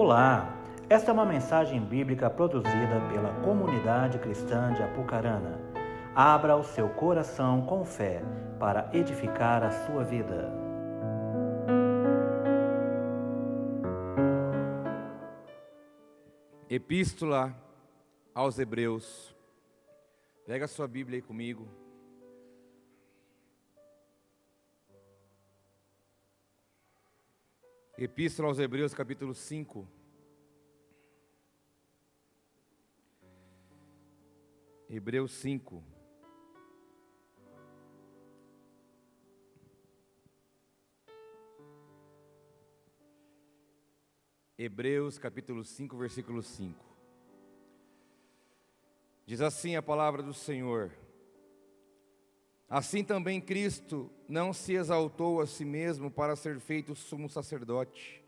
Olá, esta é uma mensagem bíblica produzida pela comunidade cristã de Apucarana. Abra o seu coração com fé para edificar a sua vida. Epístola aos Hebreus. Pega a sua Bíblia aí comigo. Epístola aos Hebreus, capítulo 5. Hebreus 5. Hebreus capítulo 5, versículo 5. Diz assim a palavra do Senhor: Assim também Cristo não se exaltou a si mesmo para ser feito sumo sacerdote,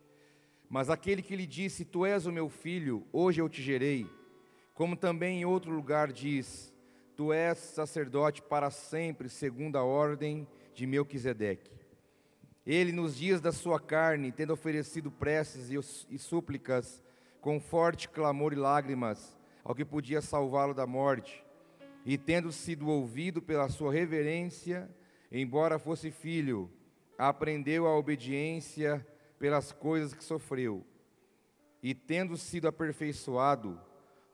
mas aquele que lhe disse: Tu és o meu filho, hoje eu te gerei. Como também em outro lugar diz: Tu és sacerdote para sempre, segundo a ordem de Melquisedeque. Ele, nos dias da sua carne, tendo oferecido preces e, súplicas, com forte clamor e lágrimas, ao que podia salvá-lo da morte, e tendo sido ouvido pela sua reverência, embora fosse filho, aprendeu a obediência pelas coisas que sofreu, e tendo sido aperfeiçoado,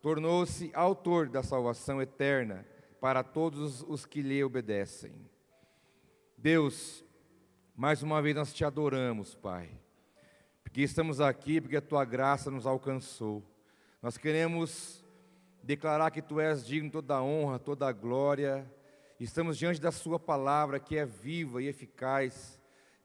tornou-se autor da salvação eterna para todos os que lhe obedecem. Deus, mais uma vez nós te adoramos, Pai, porque estamos aqui, porque a tua graça nos alcançou. Nós queremos declarar que tu és digno toda a honra, toda a glória. Estamos diante da Sua palavra que é viva e eficaz.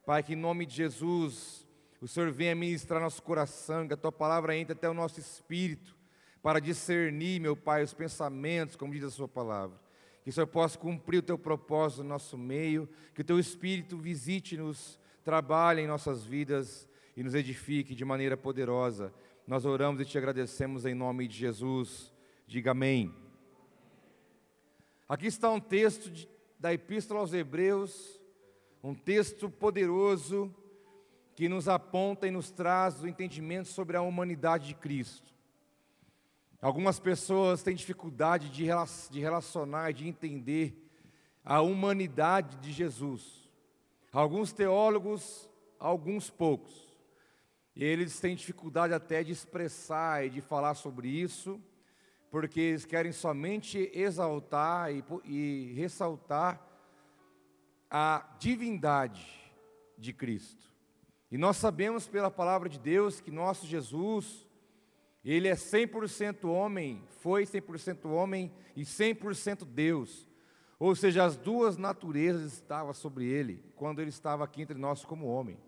Pai, que em nome de Jesus, o Senhor venha ministrar nosso coração, que a Tua palavra entre até o nosso espírito para discernir, meu Pai, os pensamentos, como diz a Sua palavra. Que o Senhor possa cumprir o Teu propósito no nosso meio, que o Teu Espírito visite-nos, trabalhe em nossas vidas e nos edifique de maneira poderosa. Nós oramos e te agradecemos em nome de Jesus. Diga amém. Aqui está um texto de, da Epístola aos Hebreus, um texto poderoso que nos aponta e nos traz o entendimento sobre a humanidade de Cristo. Algumas pessoas têm dificuldade de relacionar e de entender a humanidade de Jesus. Alguns teólogos, alguns poucos. Eles têm dificuldade até de expressar e de falar sobre isso, porque eles querem somente exaltar e, e ressaltar a divindade de Cristo. E nós sabemos pela palavra de Deus que nosso Jesus, ele é 100% homem, foi 100% homem e 100% Deus. Ou seja, as duas naturezas estavam sobre ele quando ele estava aqui entre nós como homem.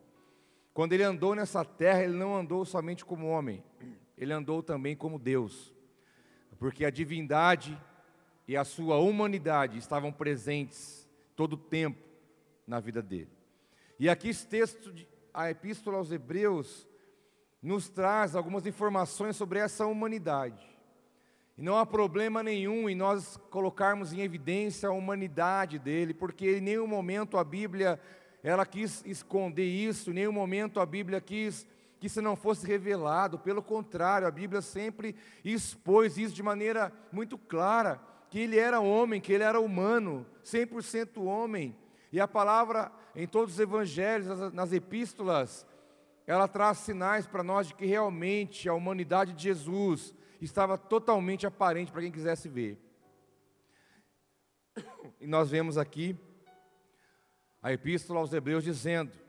Quando ele andou nessa terra, ele não andou somente como homem, ele andou também como Deus. Porque a divindade e a sua humanidade estavam presentes todo o tempo na vida dele. E aqui esse texto, de, a Epístola aos Hebreus, nos traz algumas informações sobre essa humanidade. E não há problema nenhum em nós colocarmos em evidência a humanidade dele, porque em nenhum momento a Bíblia ela quis esconder isso, em nenhum momento a Bíblia quis que isso não fosse revelado, pelo contrário, a Bíblia sempre expôs isso de maneira muito clara, que ele era homem, que ele era humano, 100% homem. E a palavra em todos os evangelhos, nas epístolas, ela traz sinais para nós de que realmente a humanidade de Jesus estava totalmente aparente para quem quisesse ver. E nós vemos aqui a epístola aos Hebreus dizendo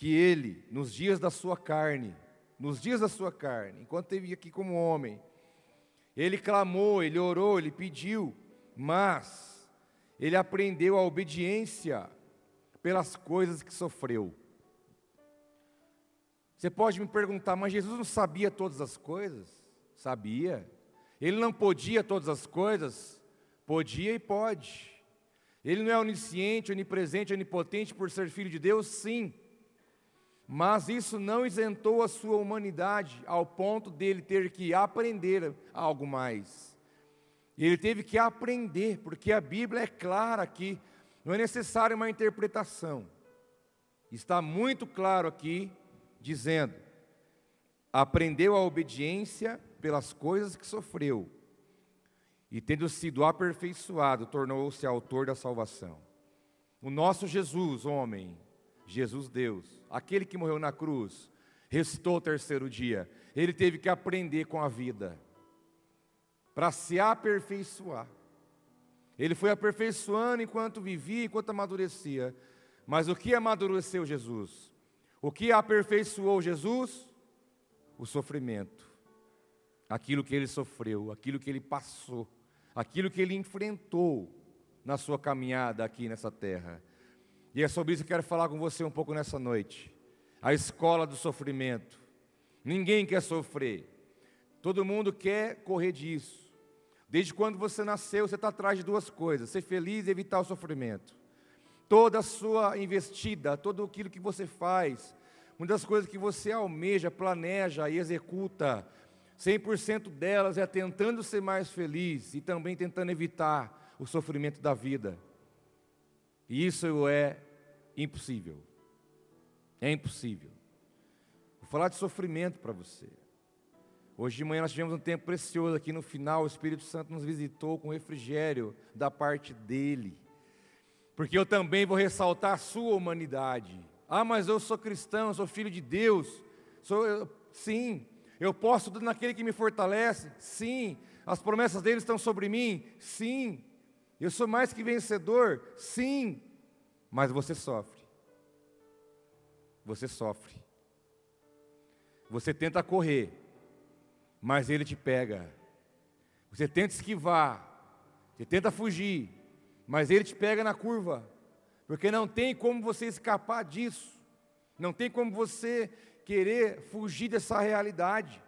que ele, nos dias da sua carne, nos dias da sua carne, enquanto esteve aqui como homem, ele clamou, ele orou, ele pediu, mas ele aprendeu a obediência pelas coisas que sofreu. Você pode me perguntar, mas Jesus não sabia todas as coisas? Sabia. Ele não podia todas as coisas? Podia e pode. Ele não é onisciente, onipresente, onipotente por ser filho de Deus? Sim. Mas isso não isentou a sua humanidade ao ponto dele ter que aprender algo mais. Ele teve que aprender, porque a Bíblia é clara aqui, não é necessária uma interpretação. Está muito claro aqui dizendo aprendeu a obediência pelas coisas que sofreu, e tendo sido aperfeiçoado, tornou-se autor da salvação. O nosso Jesus, homem, Jesus Deus, aquele que morreu na cruz, restou o terceiro dia. Ele teve que aprender com a vida para se aperfeiçoar. Ele foi aperfeiçoando enquanto vivia, enquanto amadurecia. Mas o que amadureceu Jesus? O que aperfeiçoou Jesus? O sofrimento. Aquilo que ele sofreu, aquilo que ele passou, aquilo que ele enfrentou na sua caminhada aqui nessa terra. E é sobre isso que eu quero falar com você um pouco nessa noite. A escola do sofrimento. Ninguém quer sofrer. Todo mundo quer correr disso. Desde quando você nasceu, você está atrás de duas coisas: ser feliz e evitar o sofrimento. Toda a sua investida, todo aquilo que você faz, muitas coisas que você almeja, planeja e executa, 100% delas é tentando ser mais feliz e também tentando evitar o sofrimento da vida. E isso é impossível. É impossível. Vou falar de sofrimento para você. Hoje de manhã nós tivemos um tempo precioso aqui no final, o Espírito Santo nos visitou com refrigério da parte dele. Porque eu também vou ressaltar a sua humanidade. Ah, mas eu sou cristão, eu sou filho de Deus. Sou eu, sim. Eu posso tudo naquele que me fortalece? Sim. As promessas dele estão sobre mim? Sim. Eu sou mais que vencedor? Sim. Mas você sofre. Você sofre. Você tenta correr, mas ele te pega. Você tenta esquivar, você tenta fugir, mas ele te pega na curva, porque não tem como você escapar disso, não tem como você querer fugir dessa realidade.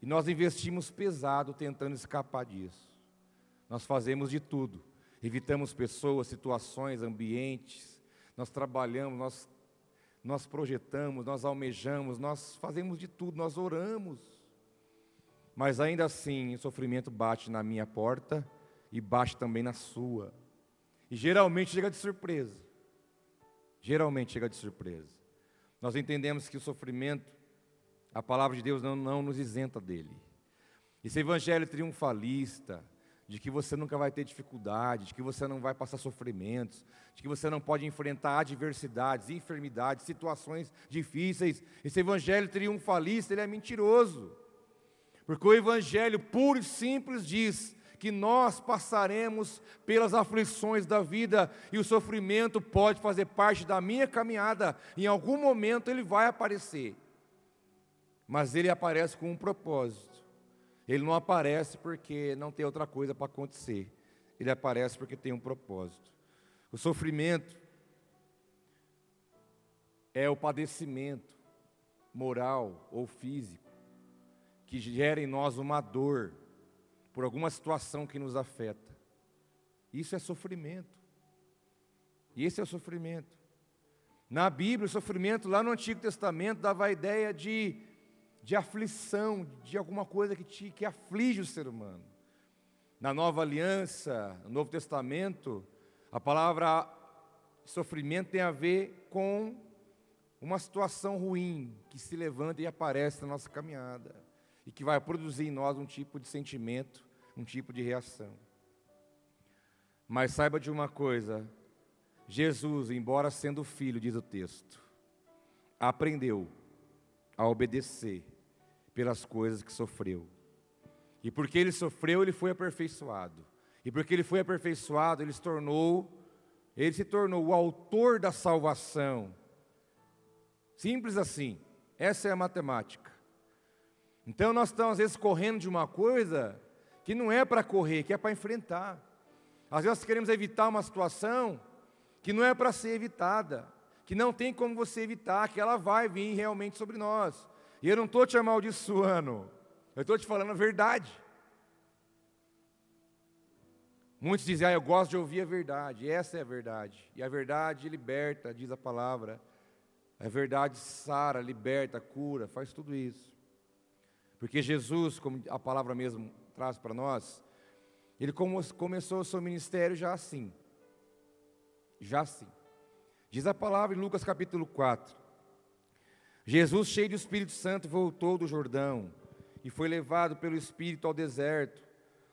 E nós investimos pesado tentando escapar disso. Nós fazemos de tudo, evitamos pessoas, situações, ambientes, nós trabalhamos, nós, nós projetamos, nós almejamos, nós fazemos de tudo, nós oramos mas ainda assim o sofrimento bate na minha porta e bate também na sua. E geralmente chega de surpresa. Geralmente chega de surpresa. Nós entendemos que o sofrimento, a palavra de Deus não, não nos isenta dele. Esse evangelho triunfalista, de que você nunca vai ter dificuldade, de que você não vai passar sofrimentos, de que você não pode enfrentar adversidades, enfermidades, situações difíceis. Esse evangelho triunfalista, ele é mentiroso. Porque o Evangelho puro e simples diz que nós passaremos pelas aflições da vida e o sofrimento pode fazer parte da minha caminhada, em algum momento ele vai aparecer. Mas ele aparece com um propósito. Ele não aparece porque não tem outra coisa para acontecer. Ele aparece porque tem um propósito. O sofrimento é o padecimento moral ou físico que gera em nós uma dor por alguma situação que nos afeta. Isso é sofrimento. E esse é o sofrimento. Na Bíblia, o sofrimento, lá no Antigo Testamento, dava a ideia de, de aflição, de alguma coisa que, te, que aflige o ser humano. Na Nova Aliança, no Novo Testamento, a palavra sofrimento tem a ver com uma situação ruim que se levanta e aparece na nossa caminhada e que vai produzir em nós um tipo de sentimento, um tipo de reação. Mas saiba de uma coisa: Jesus, embora sendo filho, diz o texto, aprendeu a obedecer pelas coisas que sofreu. E porque ele sofreu, ele foi aperfeiçoado. E porque ele foi aperfeiçoado, ele se tornou, ele se tornou o autor da salvação. Simples assim. Essa é a matemática. Então nós estamos às vezes correndo de uma coisa que não é para correr, que é para enfrentar. Às vezes queremos evitar uma situação que não é para ser evitada, que não tem como você evitar, que ela vai vir realmente sobre nós. E eu não estou te amaldiçoando, eu estou te falando a verdade. Muitos dizem, ah, eu gosto de ouvir a verdade, essa é a verdade. E a verdade liberta, diz a palavra. A verdade sara, liberta, cura, faz tudo isso. Porque Jesus, como a palavra mesmo traz para nós, ele começou o seu ministério já assim. Já assim. Diz a palavra em Lucas capítulo 4. Jesus, cheio do Espírito Santo, voltou do Jordão e foi levado pelo Espírito ao deserto,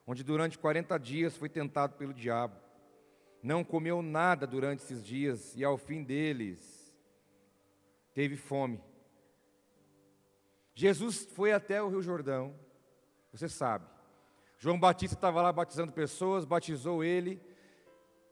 onde durante 40 dias foi tentado pelo diabo. Não comeu nada durante esses dias e ao fim deles teve fome. Jesus foi até o Rio Jordão, você sabe. João Batista estava lá batizando pessoas, batizou ele.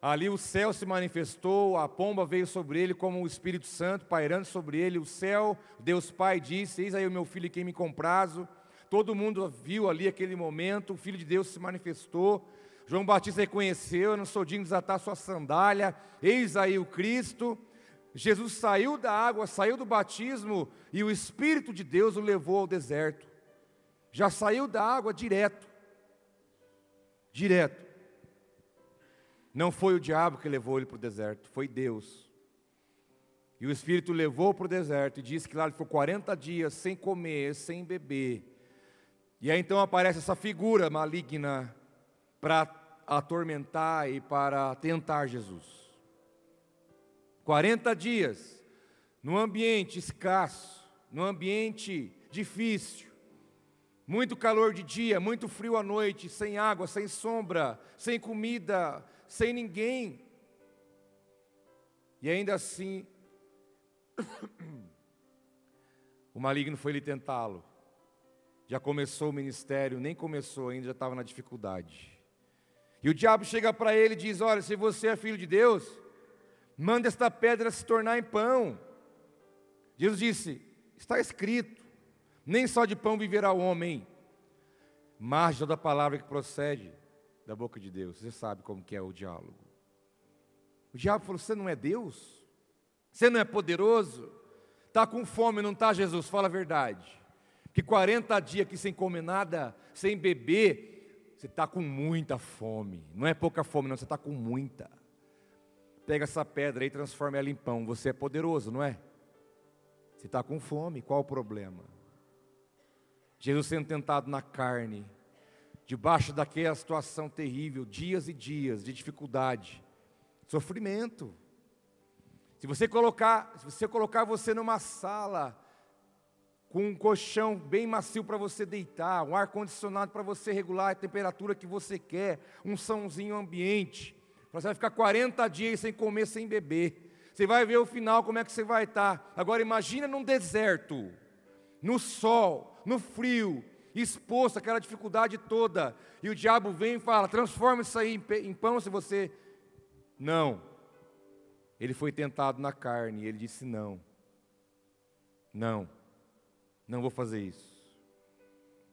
Ali o céu se manifestou, a pomba veio sobre ele como o Espírito Santo pairando sobre ele. O céu, Deus Pai disse: Eis aí o meu filho em quem me comprazo. Todo mundo viu ali aquele momento, o Filho de Deus se manifestou. João Batista reconheceu: Eu não sou digno de desatar sua sandália. Eis aí o Cristo. Jesus saiu da água, saiu do batismo e o Espírito de Deus o levou ao deserto. Já saiu da água direto. Direto. Não foi o diabo que levou ele para o deserto, foi Deus. E o Espírito levou para o deserto e disse que lá ele ficou 40 dias sem comer, sem beber. E aí então aparece essa figura maligna para atormentar e para tentar Jesus. 40 dias, num ambiente escasso, num ambiente difícil, muito calor de dia, muito frio à noite, sem água, sem sombra, sem comida, sem ninguém. E ainda assim, o maligno foi lhe tentá-lo. Já começou o ministério, nem começou ainda, já estava na dificuldade. E o diabo chega para ele e diz: Olha, se você é filho de Deus, manda esta pedra se tornar em pão. Jesus disse: Está escrito, nem só de pão viverá o homem, mas toda palavra que procede da boca de Deus. Você sabe como que é o diálogo. O diabo falou: Você não é Deus? Você não é poderoso? Está com fome, não está, Jesus? Fala a verdade. Que 40 dias aqui sem comer nada, sem beber, você está com muita fome. Não é pouca fome, não, você está com muita. Pega essa pedra e transforma ela em pão. Você é poderoso, não é? Você está com fome, qual o problema? Jesus sendo tentado na carne, debaixo daquela situação terrível, dias e dias de dificuldade, sofrimento. Se você colocar, se você colocar você numa sala com um colchão bem macio para você deitar, um ar condicionado para você regular a temperatura que você quer, um sãozinho ambiente, você vai ficar 40 dias sem comer, sem beber. Você vai ver o final como é que você vai estar. Agora imagina num deserto, no sol, no frio, exposto àquela dificuldade toda, e o diabo vem e fala: transforma isso aí em pão se você. Não. Ele foi tentado na carne, e ele disse: não. Não, não vou fazer isso.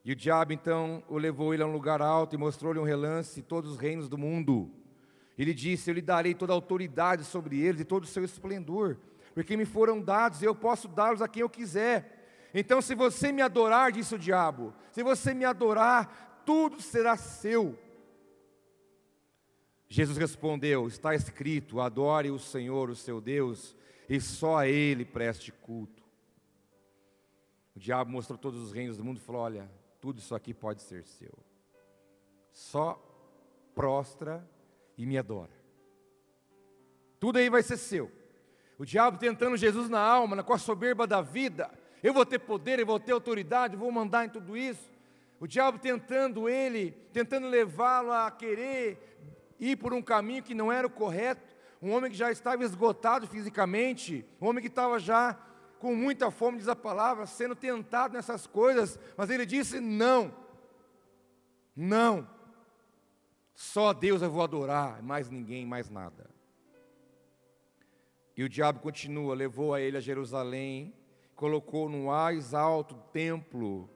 E o diabo então o levou ele a um lugar alto e mostrou-lhe um relance todos os reinos do mundo. Ele disse: Eu lhe darei toda a autoridade sobre eles e todo o seu esplendor, porque me foram dados e eu posso dá-los a quem eu quiser. Então, se você me adorar, disse o diabo, se você me adorar, tudo será seu. Jesus respondeu: Está escrito: adore o Senhor, o seu Deus, e só a Ele preste culto. O diabo mostrou todos os reinos do mundo e falou: Olha, tudo isso aqui pode ser seu. Só prostra e me adora. Tudo aí vai ser seu. O diabo tentando Jesus na alma, com a soberba da vida, eu vou ter poder, eu vou ter autoridade, vou mandar em tudo isso. O diabo tentando ele, tentando levá-lo a querer ir por um caminho que não era o correto, um homem que já estava esgotado fisicamente, um homem que estava já com muita fome, diz a palavra, sendo tentado nessas coisas, mas ele disse: não, não, só Deus eu vou adorar, mais ninguém, mais nada. E o diabo continua, levou a ele a Jerusalém, colocou no mais alto templo,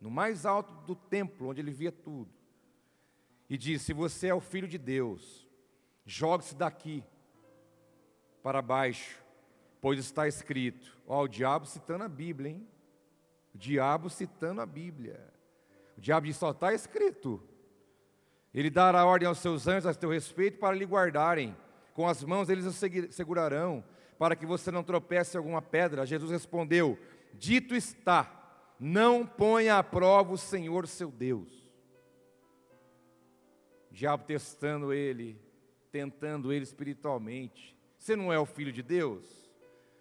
no mais alto do templo, onde ele via tudo, e disse: Se você é o filho de Deus, jogue-se daqui para baixo, pois está escrito. Ó, o diabo citando a Bíblia, hein? O diabo citando a Bíblia. O diabo diz: só está escrito. Ele dará ordem aos seus anjos a teu respeito para lhe guardarem. Com as mãos eles o segurarão para que você não tropece em alguma pedra. Jesus respondeu: Dito está, não ponha à prova o Senhor seu Deus. O diabo testando ele, tentando ele espiritualmente. Você não é o filho de Deus?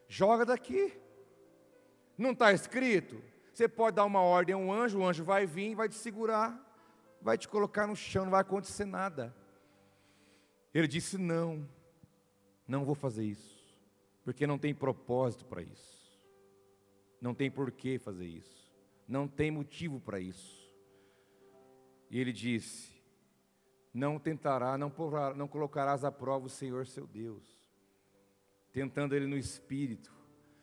Joga daqui. Não está escrito? Você pode dar uma ordem a um anjo, o anjo vai vir, vai te segurar, vai te colocar no chão, não vai acontecer nada. Ele disse: Não, não vou fazer isso, porque não tem propósito para isso, não tem porquê fazer isso, não tem motivo para isso. E ele disse: Não tentará, não, não colocarás à prova o Senhor seu Deus, tentando ele no espírito,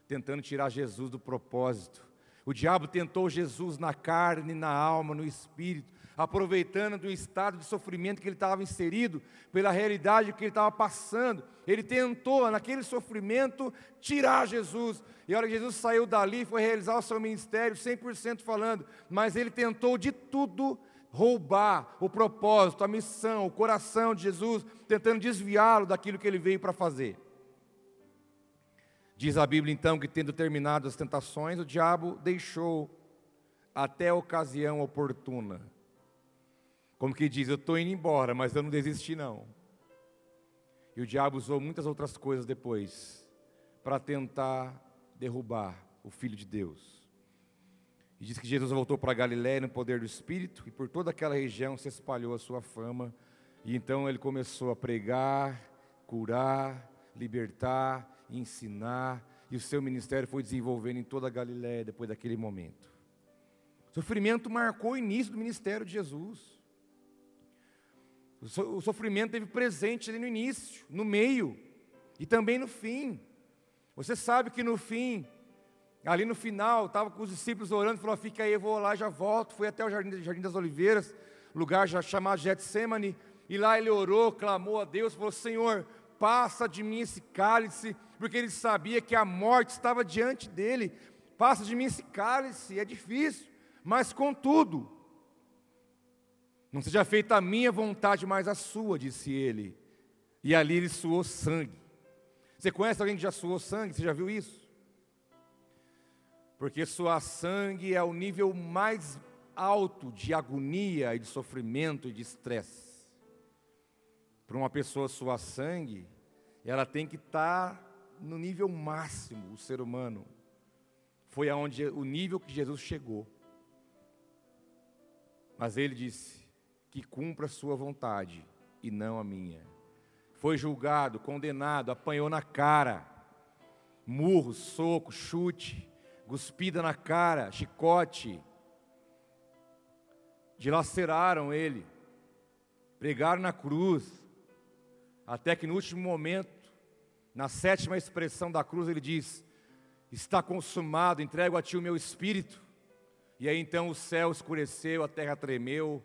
tentando tirar Jesus do propósito. O diabo tentou Jesus na carne, na alma, no espírito, aproveitando do estado de sofrimento que ele estava inserido, pela realidade que ele estava passando. Ele tentou, naquele sofrimento, tirar Jesus. E a hora que Jesus saiu dali, foi realizar o seu ministério, 100% falando, mas ele tentou de tudo roubar o propósito, a missão, o coração de Jesus, tentando desviá-lo daquilo que ele veio para fazer. Diz a Bíblia então que, tendo terminado as tentações, o diabo deixou até a ocasião oportuna como que diz, eu estou indo embora, mas eu não desisti não. E o diabo usou muitas outras coisas depois para tentar derrubar o Filho de Deus. E diz que Jesus voltou para Galiléia no poder do Espírito e por toda aquela região se espalhou a sua fama. E então ele começou a pregar, curar, libertar, ensinar. E o seu ministério foi desenvolvendo em toda a Galiléia depois daquele momento. O sofrimento marcou o início do ministério de Jesus. O sofrimento teve presente ali no início, no meio e também no fim. Você sabe que no fim, ali no final, estava com os discípulos orando, falou: Fica aí, eu vou lá, já volto. Foi até o Jardim, Jardim das Oliveiras, lugar já chamado Getsemane, e lá ele orou, clamou a Deus, falou: Senhor, passa de mim esse cálice, porque ele sabia que a morte estava diante dele. Passa de mim esse cálice, é difícil, mas contudo, não seja feita a minha vontade, mas a sua, disse ele. E ali ele suou sangue. Você conhece alguém que já suou sangue? Você já viu isso? Porque suar sangue é o nível mais alto de agonia e de sofrimento e de estresse. Para uma pessoa suar sangue, ela tem que estar no nível máximo, o ser humano. Foi aonde o nível que Jesus chegou. Mas ele disse: que cumpra a sua vontade e não a minha. Foi julgado, condenado, apanhou na cara, murro, soco, chute, cuspida na cara, chicote. Dilaceraram ele, pregaram na cruz, até que no último momento, na sétima expressão da cruz, ele diz: Está consumado, entrego a ti o meu espírito. E aí então o céu escureceu, a terra tremeu,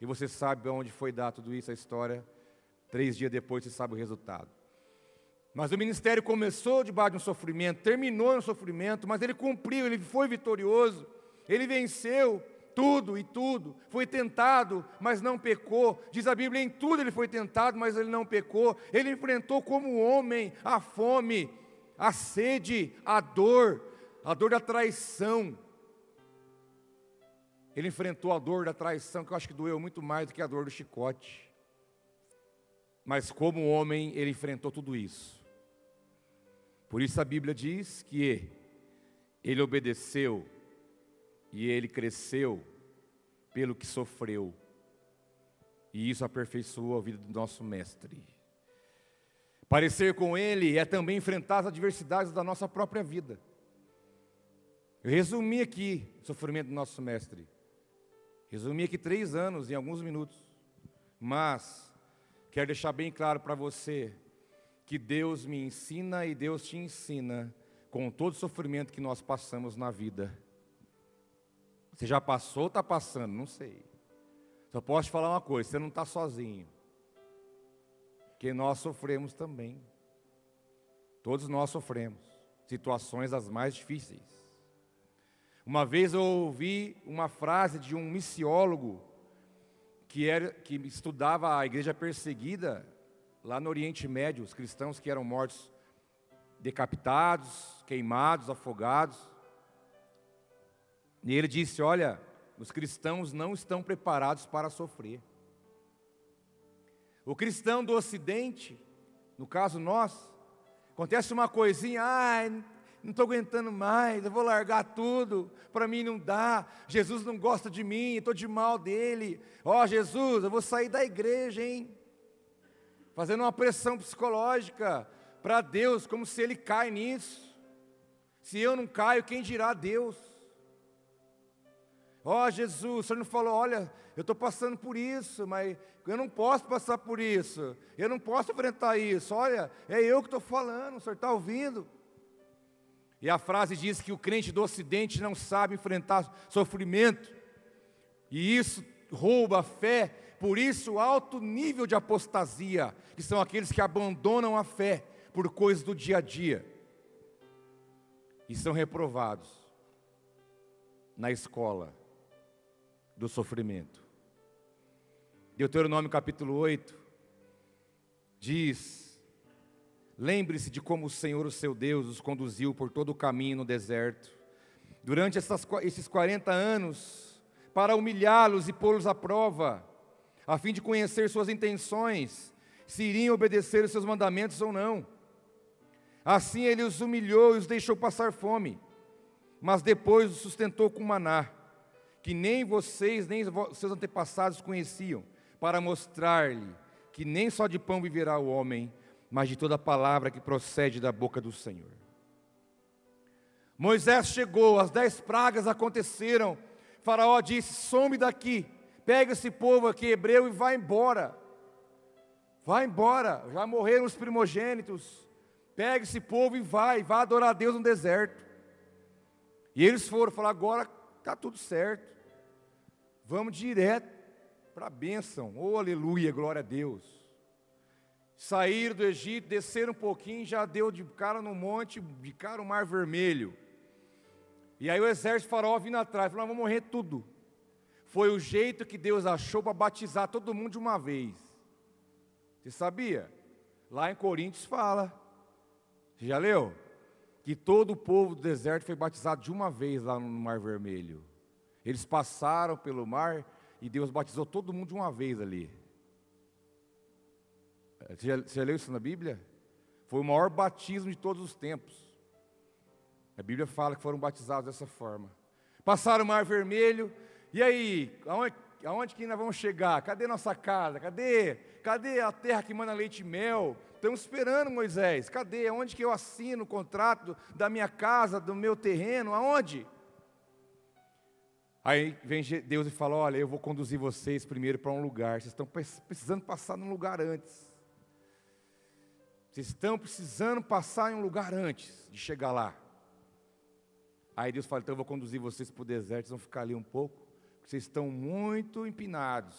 e você sabe onde foi dado tudo isso, a história. Três dias depois você sabe o resultado. Mas o ministério começou debaixo de um sofrimento, terminou no sofrimento, mas ele cumpriu, ele foi vitorioso, ele venceu tudo e tudo, foi tentado, mas não pecou. Diz a Bíblia: em tudo ele foi tentado, mas ele não pecou. Ele enfrentou como homem a fome, a sede, a dor, a dor da traição, ele enfrentou a dor da traição, que eu acho que doeu muito mais do que a dor do chicote. Mas como homem, ele enfrentou tudo isso. Por isso a Bíblia diz que ele obedeceu e ele cresceu pelo que sofreu. E isso aperfeiçoou a vida do nosso mestre. Parecer com ele é também enfrentar as adversidades da nossa própria vida. Eu resumi aqui o sofrimento do nosso mestre. Resumi aqui três anos em alguns minutos, mas quero deixar bem claro para você que Deus me ensina e Deus te ensina com todo o sofrimento que nós passamos na vida. Você já passou ou está passando? Não sei. Só posso te falar uma coisa: você não está sozinho. Porque nós sofremos também. Todos nós sofremos situações as mais difíceis. Uma vez eu ouvi uma frase de um missiólogo que, era, que estudava a igreja perseguida lá no Oriente Médio, os cristãos que eram mortos decapitados, queimados, afogados. E ele disse: Olha, os cristãos não estão preparados para sofrer. O cristão do Ocidente, no caso nós, acontece uma coisinha, ah, não estou aguentando mais, eu vou largar tudo, para mim não dá, Jesus não gosta de mim, estou de mal dele. Ó oh, Jesus, eu vou sair da igreja, hein? Fazendo uma pressão psicológica para Deus, como se ele cai nisso. Se eu não caio, quem dirá Deus? Ó oh, Jesus, o Senhor não falou, olha, eu estou passando por isso, mas eu não posso passar por isso, eu não posso enfrentar isso. Olha, é eu que estou falando, o Senhor está ouvindo. E a frase diz que o crente do Ocidente não sabe enfrentar sofrimento, e isso rouba a fé, por isso alto nível de apostasia, que são aqueles que abandonam a fé por coisas do dia a dia e são reprovados na escola do sofrimento. Deuteronômio capítulo 8 diz: Lembre-se de como o Senhor, o seu Deus, os conduziu por todo o caminho no deserto, durante essas, esses 40 anos, para humilhá-los e pô-los à prova, a fim de conhecer suas intenções, se iriam obedecer os seus mandamentos ou não. Assim ele os humilhou e os deixou passar fome, mas depois os sustentou com maná que nem vocês, nem seus antepassados conheciam, para mostrar-lhe que nem só de pão viverá o homem, mas de toda palavra que procede da boca do Senhor. Moisés chegou, as dez pragas aconteceram. Faraó disse: some daqui, pega esse povo aqui, hebreu, e vai embora. Vai embora, já morreram os primogênitos. Pega esse povo e vai, vai adorar a Deus no deserto. E eles foram falar: agora está tudo certo. Vamos direto para a bênção. Oh, aleluia, glória a Deus. Saíram do Egito, desceram um pouquinho, já deu de cara no monte, de cara o mar vermelho. E aí o exército faraó vindo atrás, falou: vamos morrer tudo. Foi o jeito que Deus achou para batizar todo mundo de uma vez. Você sabia? Lá em Coríntios fala. Você já leu? Que todo o povo do deserto foi batizado de uma vez lá no Mar Vermelho. Eles passaram pelo mar e Deus batizou todo mundo de uma vez ali. Você já, você já leu isso na Bíblia? Foi o maior batismo de todos os tempos. A Bíblia fala que foram batizados dessa forma. Passaram o mar vermelho, e aí, aonde, aonde que nós vamos chegar? Cadê nossa casa? Cadê? Cadê a terra que manda leite e mel? Estamos esperando, Moisés. Cadê? Onde que eu assino o contrato da minha casa, do meu terreno? Aonde? Aí vem Deus e fala: Olha, eu vou conduzir vocês primeiro para um lugar. Vocês estão precisando passar num lugar antes. Vocês estão precisando passar em um lugar antes de chegar lá. Aí Deus fala: Então eu vou conduzir vocês para o deserto. Vocês vão ficar ali um pouco. Vocês estão muito empinados.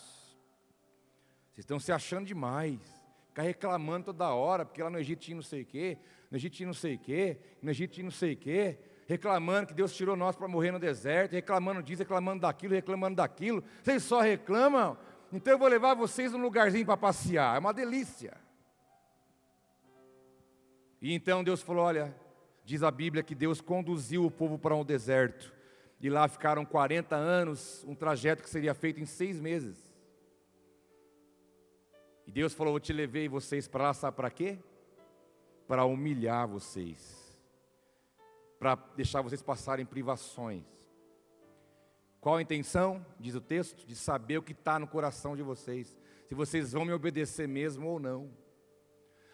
Vocês estão se achando demais. Ficar reclamando toda hora, porque lá no Egito tinha não sei o quê, no Egito tinha não sei o quê, no Egito tinha não sei o quê reclamando que Deus tirou nós para morrer no deserto, reclamando disso, reclamando daquilo, reclamando daquilo. Vocês só reclamam? Então eu vou levar vocês num lugarzinho para passear. É uma delícia. E então Deus falou: Olha, diz a Bíblia que Deus conduziu o povo para um deserto. E lá ficaram 40 anos, um trajeto que seria feito em seis meses. E Deus falou: Eu te levei vocês para lá, sabe para quê? Para humilhar vocês para deixar vocês passarem privações. Qual a intenção, diz o texto? De saber o que está no coração de vocês, se vocês vão me obedecer mesmo ou não.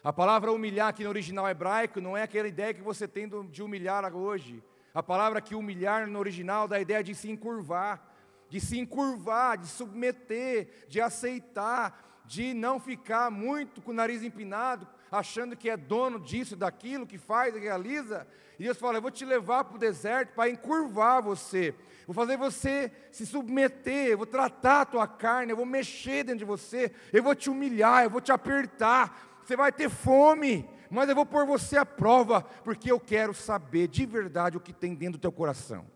A palavra humilhar aqui no original hebraico não é aquela ideia que você tem de humilhar hoje. A palavra que humilhar no original dá a ideia de se encurvar, de se encurvar, de submeter, de aceitar, de não ficar muito com o nariz empinado, achando que é dono disso, daquilo, que faz, que realiza. E Deus fala: Eu vou te levar para o deserto para encurvar você, vou fazer você se submeter, eu vou tratar a tua carne, eu vou mexer dentro de você, eu vou te humilhar, eu vou te apertar, você vai ter fome, mas eu vou pôr você à prova, porque eu quero saber de verdade o que tem dentro do teu coração.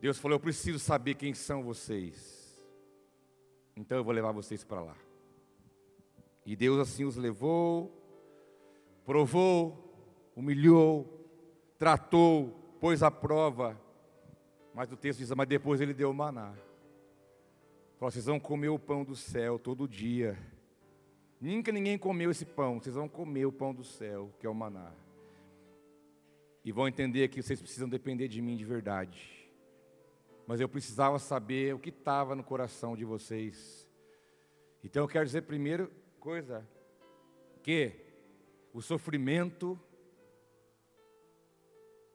Deus falou: Eu preciso saber quem são vocês, então eu vou levar vocês para lá. E Deus assim os levou, provou, humilhou, tratou, pôs à prova. Mas o texto diz: Mas depois ele deu maná. Falou: Vocês vão comer o pão do céu todo dia. Nunca ninguém comeu esse pão, vocês vão comer o pão do céu, que é o maná. e vão entender que vocês precisam depender de mim de verdade. Mas eu precisava saber o que estava no coração de vocês. Então eu quero dizer primeiro coisa que o sofrimento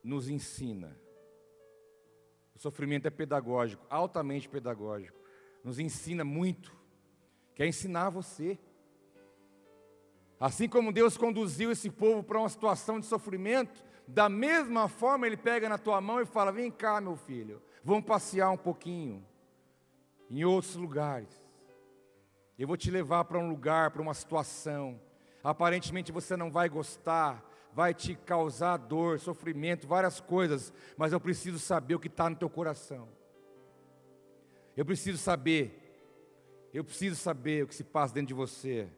nos ensina. O sofrimento é pedagógico, altamente pedagógico. Nos ensina muito. Quer ensinar você. Assim como Deus conduziu esse povo para uma situação de sofrimento, da mesma forma Ele pega na tua mão e fala: Vem cá, meu filho, vamos passear um pouquinho em outros lugares. Eu vou te levar para um lugar, para uma situação. Aparentemente você não vai gostar, vai te causar dor, sofrimento, várias coisas, mas eu preciso saber o que está no teu coração. Eu preciso saber, eu preciso saber o que se passa dentro de você.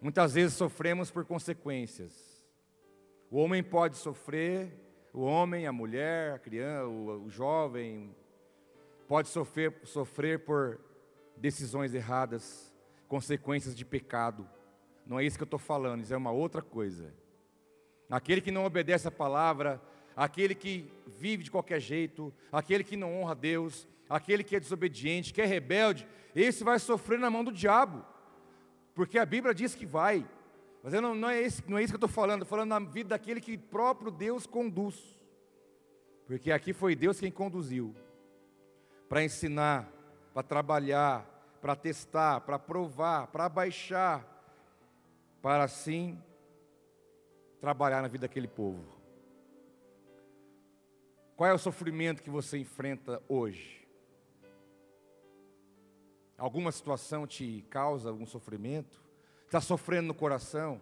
Muitas vezes sofremos por consequências. O homem pode sofrer, o homem, a mulher, a criança, o, jovem, pode sofrer, sofrer por decisões erradas, consequências de pecado. Não é isso que eu estou falando, isso é uma outra coisa. Aquele que não obedece a palavra, aquele que vive de qualquer jeito, aquele que não honra Deus, aquele que é desobediente, que é rebelde, esse vai sofrer na mão do diabo porque a Bíblia diz que vai. Mas não, não, é, esse, não é isso que eu estou falando, estou falando na vida daquele que próprio Deus conduz. Porque aqui foi Deus quem conduziu para ensinar, para trabalhar, para testar, para provar, para baixar, para assim trabalhar na vida daquele povo. Qual é o sofrimento que você enfrenta hoje? Alguma situação te causa algum sofrimento? Está sofrendo no coração?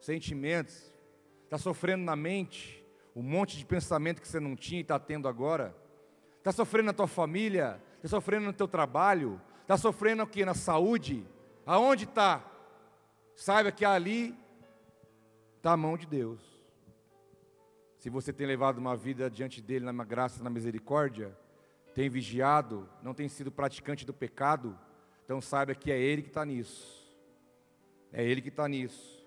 Sentimentos? Está sofrendo na mente? Um monte de pensamento que você não tinha e está tendo agora? Está sofrendo na tua família? Está sofrendo no teu trabalho? Está sofrendo aqui na saúde? Aonde está? Saiba que ali está a mão de Deus. Se você tem levado uma vida diante dele na graça, na misericórdia, tem vigiado, não tem sido praticante do pecado, então saiba que é Ele que está nisso. É Ele que está nisso.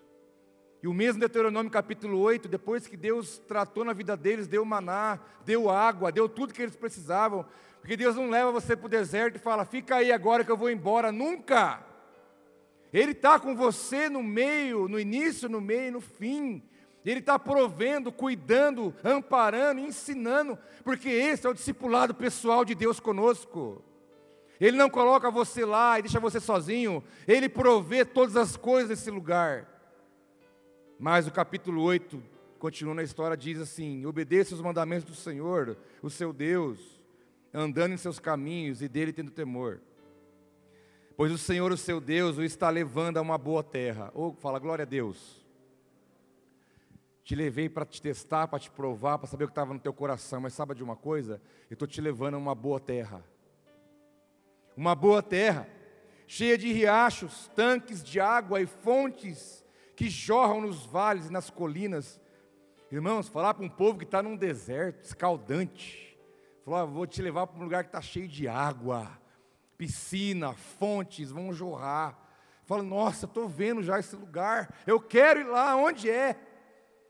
E o mesmo Deuteronômio capítulo 8, depois que Deus tratou na vida deles, deu maná, deu água, deu tudo que eles precisavam, porque Deus não leva você para o deserto e fala, fica aí agora que eu vou embora, nunca. Ele está com você no meio, no início, no meio e no fim. Ele está provendo, cuidando, amparando, ensinando, porque esse é o discipulado pessoal de Deus conosco. Ele não coloca você lá e deixa você sozinho, ele provê todas as coisas nesse lugar. Mas o capítulo 8, continuando a história, diz assim: obedeça os mandamentos do Senhor, o seu Deus, andando em seus caminhos e dele tendo temor. Pois o Senhor, o seu Deus, o está levando a uma boa terra. Ou fala, glória a Deus. Te levei para te testar, para te provar, para saber o que estava no teu coração. Mas sabe de uma coisa? Eu estou te levando a uma boa terra. Uma boa terra, cheia de riachos, tanques de água e fontes que jorram nos vales e nas colinas. Irmãos, falar para um povo que está num deserto escaldante. Falar, vou te levar para um lugar que está cheio de água, piscina, fontes vão jorrar. Fala, nossa, estou vendo já esse lugar. Eu quero ir lá, onde é?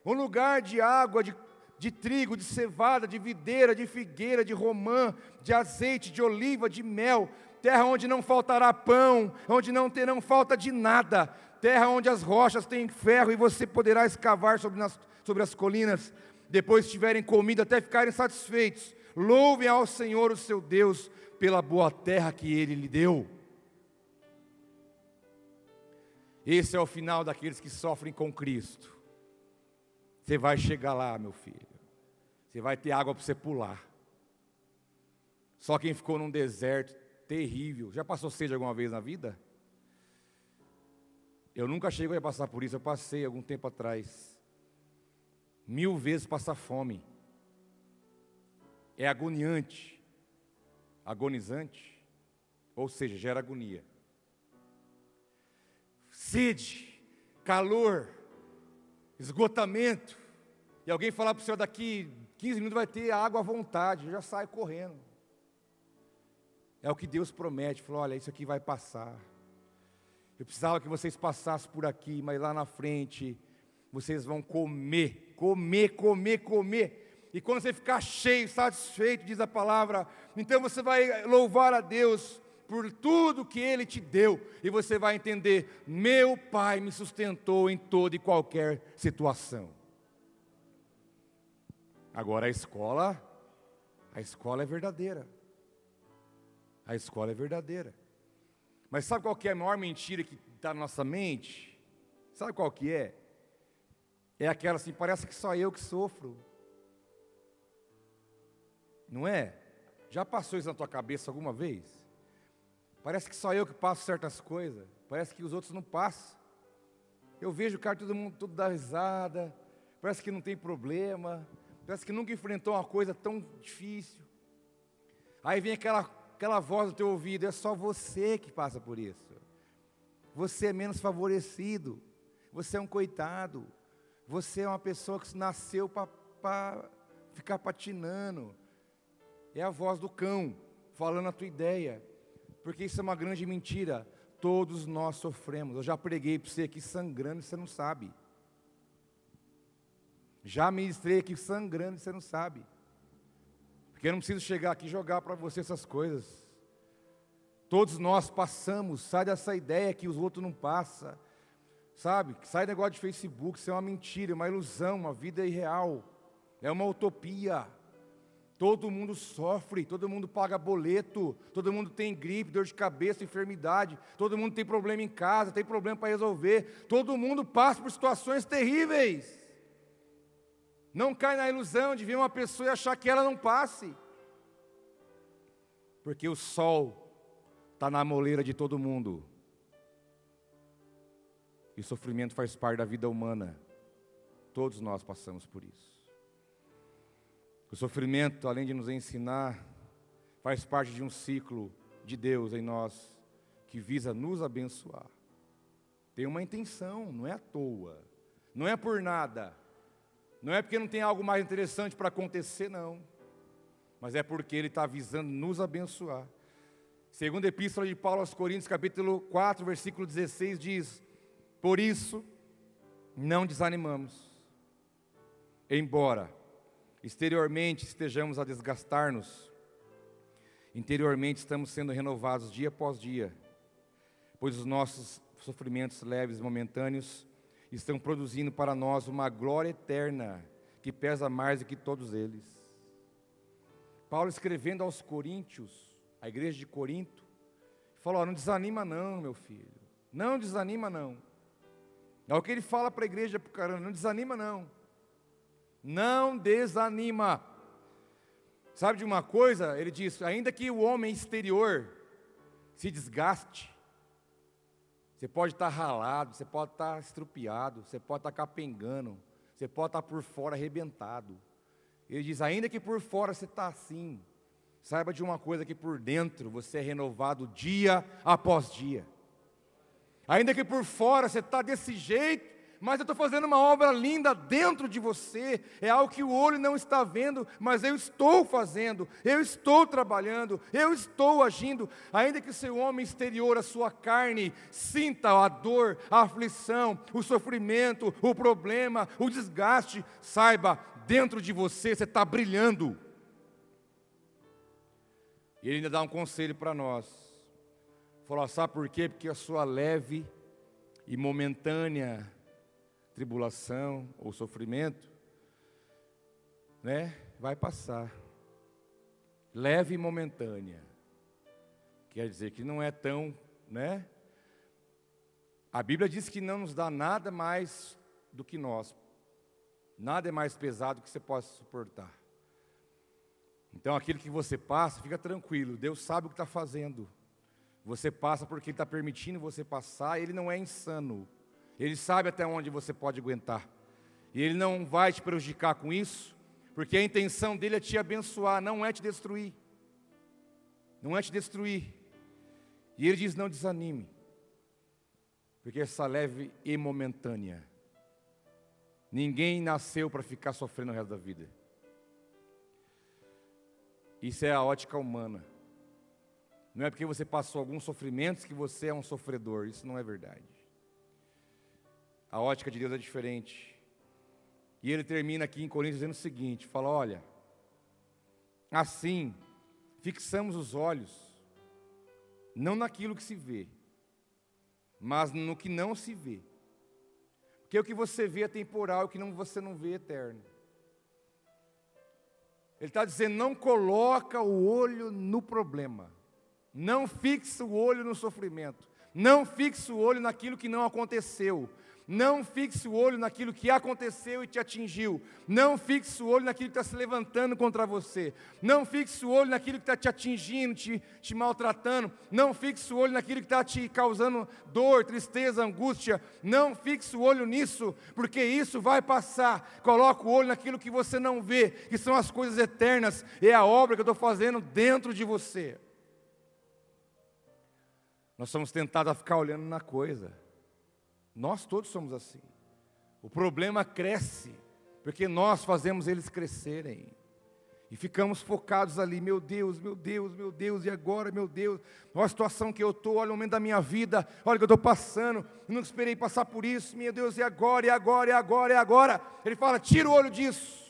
Um lugar de água, de, de trigo, de cevada, de videira, de figueira, de romã, de azeite, de oliva, de mel, terra onde não faltará pão, onde não terão falta de nada, terra onde as rochas têm ferro e você poderá escavar sobre, nas, sobre as colinas, depois tiverem comido até ficarem satisfeitos. Louvem ao Senhor, o seu Deus, pela boa terra que Ele lhe deu. Esse é o final daqueles que sofrem com Cristo. Você vai chegar lá, meu filho. Você vai ter água para você pular. Só quem ficou num deserto terrível. Já passou sede alguma vez na vida? Eu nunca cheguei a passar por isso, eu passei algum tempo atrás. Mil vezes passar fome. É agoniante. Agonizante. Ou seja, gera agonia. Sede, calor, esgotamento, e alguém falar para o senhor daqui 15 minutos vai ter água à vontade, eu já saio correndo. É o que Deus promete, falou, olha, isso aqui vai passar. Eu precisava que vocês passassem por aqui, mas lá na frente vocês vão comer, comer, comer, comer. E quando você ficar cheio, satisfeito, diz a palavra, então você vai louvar a Deus por tudo que Ele te deu, e você vai entender: meu Pai me sustentou em toda e qualquer situação. Agora a escola, a escola é verdadeira. A escola é verdadeira. Mas sabe qual que é a maior mentira que está na nossa mente? Sabe qual que é? É aquela assim, parece que só eu que sofro. Não é? Já passou isso na tua cabeça alguma vez? Parece que só eu que passo certas coisas. Parece que os outros não passam. Eu vejo o cara, todo mundo tudo dá risada. Parece que não tem problema. Parece que nunca enfrentou uma coisa tão difícil. Aí vem aquela, aquela voz no teu ouvido: é só você que passa por isso. Você é menos favorecido. Você é um coitado. Você é uma pessoa que nasceu para ficar patinando. É a voz do cão falando a tua ideia. Porque isso é uma grande mentira. Todos nós sofremos. Eu já preguei para você aqui sangrando e você não sabe. Já ministrei aqui sangrando você não sabe. Porque eu não preciso chegar aqui e jogar para você essas coisas. Todos nós passamos, sai dessa ideia que os outros não passam. Sabe? Sai negócio de Facebook, isso é uma mentira, uma ilusão, uma vida irreal. É uma utopia. Todo mundo sofre, todo mundo paga boleto, todo mundo tem gripe, dor de cabeça, enfermidade, todo mundo tem problema em casa, tem problema para resolver, todo mundo passa por situações terríveis. Não cai na ilusão de ver uma pessoa e achar que ela não passe, porque o sol está na moleira de todo mundo. E sofrimento faz parte da vida humana. Todos nós passamos por isso. O sofrimento, além de nos ensinar, faz parte de um ciclo de Deus em nós que visa nos abençoar. Tem uma intenção, não é à toa, não é por nada, não é porque não tem algo mais interessante para acontecer, não, mas é porque Ele está visando nos abençoar. Segunda Epístola de Paulo aos Coríntios, capítulo 4, versículo 16, diz: por isso, não desanimamos, embora exteriormente estejamos a desgastar-nos, interiormente estamos sendo renovados dia após dia, pois os nossos sofrimentos leves e momentâneos estão produzindo para nós uma glória eterna que pesa mais do que todos eles. Paulo escrevendo aos Coríntios, a igreja de Corinto, falou: não desanima não, meu filho, não desanima não. É o que ele fala para a igreja, o caramba, não desanima não. Não desanima. Sabe de uma coisa? Ele diz: ainda que o homem exterior se desgaste, você pode estar ralado, você pode estar estrupiado, você pode estar capengando, você pode estar por fora arrebentado. Ele diz: ainda que por fora você está assim, saiba de uma coisa: que por dentro você é renovado dia após dia. Ainda que por fora você está desse jeito, mas eu estou fazendo uma obra linda dentro de você, é algo que o olho não está vendo, mas eu estou fazendo, eu estou trabalhando, eu estou agindo, ainda que seu homem exterior, a sua carne, sinta a dor, a aflição, o sofrimento, o problema, o desgaste, saiba, dentro de você você está brilhando. E ele ainda dá um conselho para nós. Falou, sabe por quê? Porque a sua leve e momentânea tribulação ou sofrimento, né, vai passar. Leve e momentânea. Quer dizer que não é tão, né? A Bíblia diz que não nos dá nada mais do que nós. Nada é mais pesado que você possa suportar. Então, aquilo que você passa, fica tranquilo. Deus sabe o que está fazendo. Você passa porque Ele está permitindo você passar, Ele não é insano. Ele sabe até onde você pode aguentar. E Ele não vai te prejudicar com isso, porque a intenção dele é te abençoar, não é te destruir. Não é te destruir. E Ele diz: não desanime, porque essa leve e momentânea. Ninguém nasceu para ficar sofrendo o resto da vida. Isso é a ótica humana. Não é porque você passou alguns sofrimentos que você é um sofredor. Isso não é verdade. A ótica de Deus é diferente. E ele termina aqui em Coríntios dizendo o seguinte: fala, olha, assim, fixamos os olhos, não naquilo que se vê, mas no que não se vê. Porque o que você vê é temporal, o que não, você não vê é eterno. Ele está dizendo: não coloca o olho no problema, não fixa o olho no sofrimento, não fixa o olho naquilo que não aconteceu, não fixe o olho naquilo que aconteceu e te atingiu. Não fixe o olho naquilo que está se levantando contra você. Não fixe o olho naquilo que está te atingindo, te, te maltratando. Não fixe o olho naquilo que está te causando dor, tristeza, angústia. Não fixe o olho nisso, porque isso vai passar. Coloca o olho naquilo que você não vê, que são as coisas eternas. É a obra que eu estou fazendo dentro de você. Nós somos tentados a ficar olhando na coisa. Nós todos somos assim. O problema cresce, porque nós fazemos eles crescerem. E ficamos focados ali, meu Deus, meu Deus, meu Deus, e agora, meu Deus, olha a situação que eu estou, olha o momento da minha vida, olha o que eu estou passando, eu não esperei passar por isso, meu Deus, e agora, e agora, e agora, e agora. Ele fala: tira o olho disso,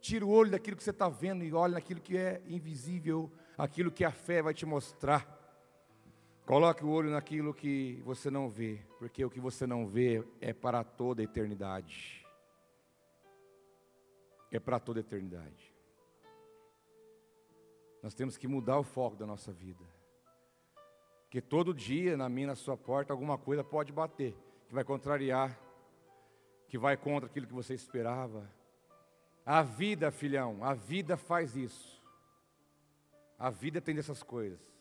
tira o olho daquilo que você está vendo e olha naquilo que é invisível, aquilo que a fé vai te mostrar. Coloque o olho naquilo que você não vê, porque o que você não vê é para toda a eternidade. É para toda a eternidade. Nós temos que mudar o foco da nossa vida. Porque todo dia, na minha, na sua porta, alguma coisa pode bater, que vai contrariar, que vai contra aquilo que você esperava. A vida, filhão, a vida faz isso. A vida tem dessas coisas.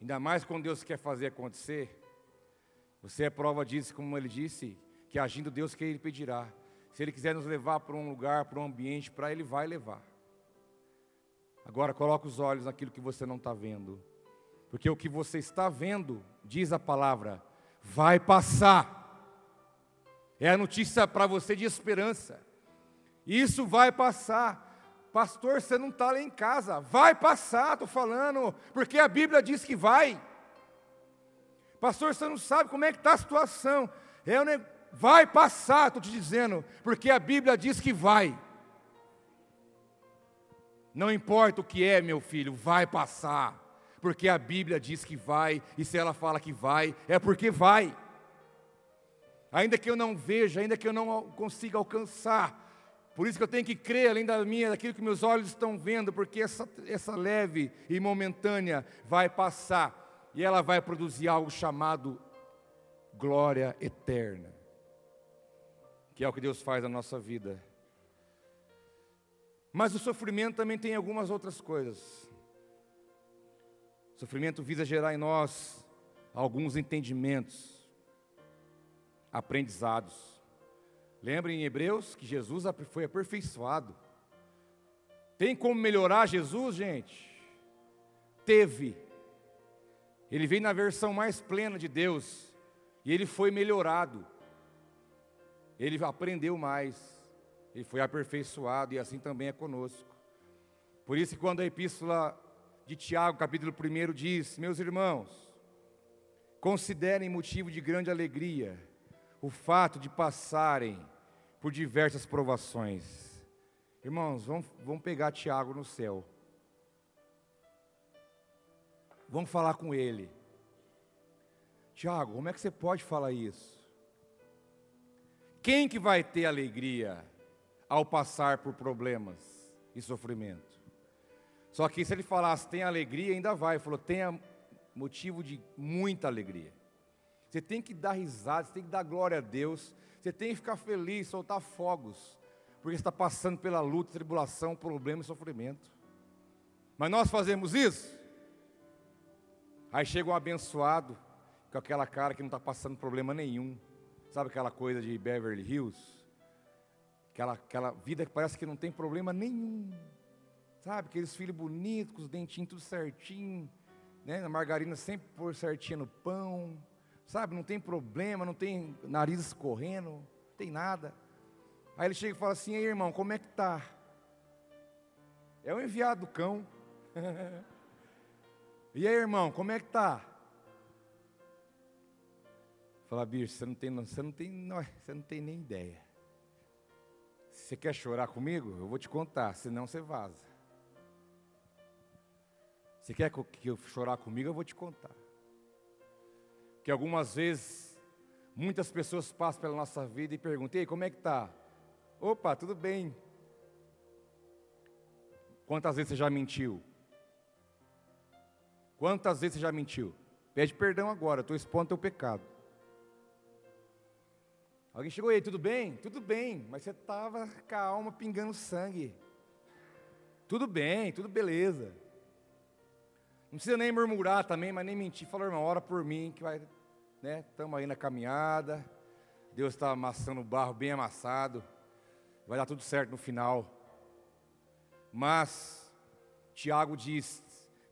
Ainda mais quando Deus quer fazer acontecer. Você é prova disso, como ele disse, que agindo Deus que ele pedirá. Se ele quiser nos levar para um lugar, para um ambiente, para ele vai levar. Agora coloque os olhos naquilo que você não está vendo. Porque o que você está vendo, diz a palavra, vai passar. É a notícia para você de esperança. Isso vai passar. Pastor, você não está lá em casa. Vai passar, estou falando, porque a Bíblia diz que vai. Pastor, você não sabe como é que está a situação. É, vai passar, estou te dizendo, porque a Bíblia diz que vai. Não importa o que é, meu filho, vai passar. Porque a Bíblia diz que vai, e se ela fala que vai, é porque vai. Ainda que eu não veja, ainda que eu não consiga alcançar, por isso que eu tenho que crer, além da minha, daquilo que meus olhos estão vendo, porque essa, essa leve e momentânea vai passar e ela vai produzir algo chamado glória eterna, que é o que Deus faz na nossa vida. Mas o sofrimento também tem algumas outras coisas. O sofrimento visa gerar em nós alguns entendimentos, aprendizados. Lembrem em Hebreus que Jesus foi aperfeiçoado. Tem como melhorar Jesus, gente? Teve. Ele veio na versão mais plena de Deus e ele foi melhorado. Ele aprendeu mais. Ele foi aperfeiçoado e assim também é conosco. Por isso que quando a epístola de Tiago, capítulo 1 diz: "Meus irmãos, considerem motivo de grande alegria o fato de passarem por diversas provações. Irmãos, vamos, vamos pegar Tiago no céu. Vamos falar com ele. Tiago, como é que você pode falar isso? Quem que vai ter alegria ao passar por problemas e sofrimento? Só que se ele falasse tem alegria, ainda vai. Ele falou, tenha motivo de muita alegria. Você tem que dar risada, você tem que dar glória a Deus, você tem que ficar feliz, soltar fogos, porque está passando pela luta, tribulação, problema e sofrimento. Mas nós fazemos isso. Aí chega um abençoado, com aquela cara que não está passando problema nenhum. Sabe aquela coisa de Beverly Hills? Aquela, aquela vida que parece que não tem problema nenhum. Sabe, aqueles filhos bonitos, com os dentinhos tudo certinho, né? A margarina sempre por certinha no pão sabe, não tem problema, não tem nariz escorrendo, não tem nada. Aí ele chega e fala assim: Ei, irmão, como é que tá? É o enviado do cão. e aí, irmão, como é que tá? Fala, bicho, você não tem, você não tem, não, você não tem nem ideia. Você quer chorar comigo? Eu vou te contar, senão você vaza. Você quer que eu chorar comigo? Eu vou te contar. Que algumas vezes, muitas pessoas passam pela nossa vida e perguntam: Ei, como é que tá? Opa, tudo bem. Quantas vezes você já mentiu? Quantas vezes você já mentiu? Pede perdão agora, estou expondo teu pecado. Alguém chegou aí, tudo bem? Tudo bem, mas você estava com a alma pingando sangue. Tudo bem, tudo beleza. Não precisa nem murmurar também, mas nem mentir. Falou, irmão, ora por mim, que vai, né? Estamos aí na caminhada. Deus está amassando o barro bem amassado. Vai dar tudo certo no final. Mas, Tiago diz: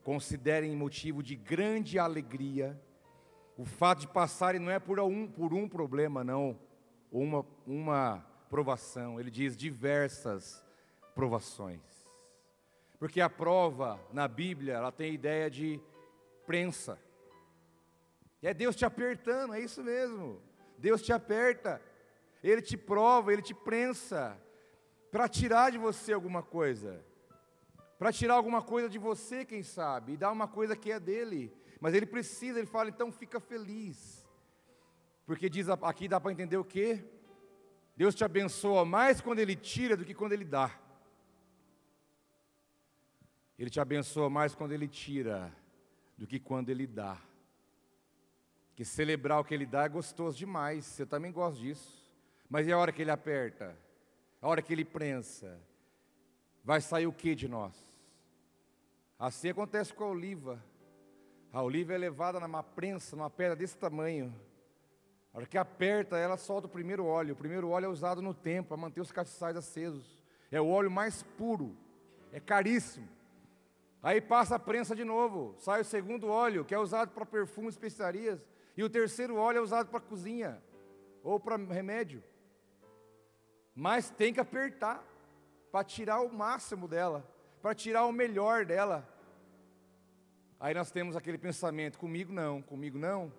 considerem motivo de grande alegria o fato de passarem não é por um, por um problema, não, uma, uma provação. Ele diz diversas provações. Porque a prova na Bíblia, ela tem a ideia de prensa. E é Deus te apertando, é isso mesmo. Deus te aperta. Ele te prova, ele te prensa para tirar de você alguma coisa. Para tirar alguma coisa de você, quem sabe, e dar uma coisa que é dele. Mas ele precisa, ele fala, então fica feliz. Porque diz aqui dá para entender o quê? Deus te abençoa mais quando ele tira do que quando ele dá. Ele te abençoa mais quando Ele tira do que quando Ele dá. Que celebrar o que Ele dá é gostoso demais, eu também gosto disso. Mas e a hora que Ele aperta? A hora que Ele prensa? Vai sair o que de nós? Assim acontece com a oliva. A oliva é levada numa prensa, numa pedra desse tamanho. A hora que aperta, ela solta o primeiro óleo. O primeiro óleo é usado no templo para manter os castiçais acesos. É o óleo mais puro, é caríssimo. Aí passa a prensa de novo, sai o segundo óleo, que é usado para perfume e especiarias, e o terceiro óleo é usado para cozinha ou para remédio. Mas tem que apertar para tirar o máximo dela, para tirar o melhor dela. Aí nós temos aquele pensamento: comigo não, comigo não.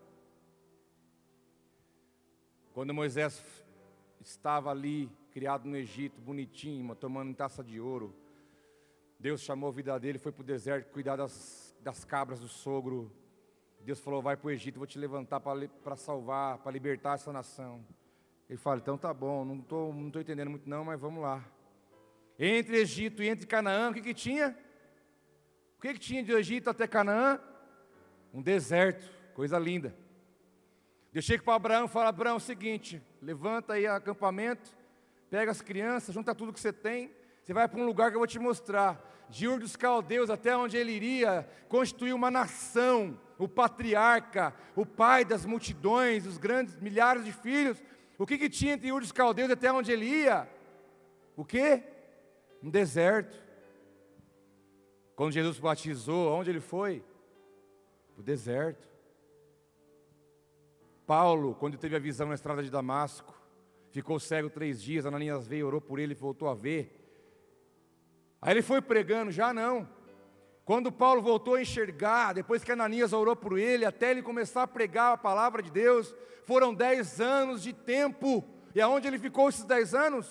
Quando Moisés estava ali, criado no Egito, bonitinho, tomando taça de ouro, Deus chamou a vida dele, foi para o deserto cuidar das, das cabras do sogro. Deus falou: Vai para o Egito, vou te levantar para salvar, para libertar essa nação. Ele fala: Então tá bom, não estou não tô entendendo muito, não, mas vamos lá. Entre Egito e entre Canaã, o que, que tinha? O que, que tinha de Egito até Canaã? Um deserto, coisa linda. Deus chega para Abraão fala: Abraão, é o seguinte, levanta aí acampamento, pega as crianças, junta tudo que você tem, você vai para um lugar que eu vou te mostrar de Ur dos Caldeus até onde ele iria constituir uma nação, o patriarca, o pai das multidões, os grandes milhares de filhos. O que, que tinha entre Ur dos Caldeus até onde ele ia? O que? Um deserto. Quando Jesus batizou, aonde ele foi? O deserto. Paulo, quando teve a visão na estrada de Damasco, ficou cego três dias, Ananias veio, orou por ele e voltou a ver. Aí ele foi pregando, já não. Quando Paulo voltou a enxergar, depois que Ananias orou por ele, até ele começar a pregar a palavra de Deus, foram dez anos de tempo. E aonde ele ficou esses dez anos?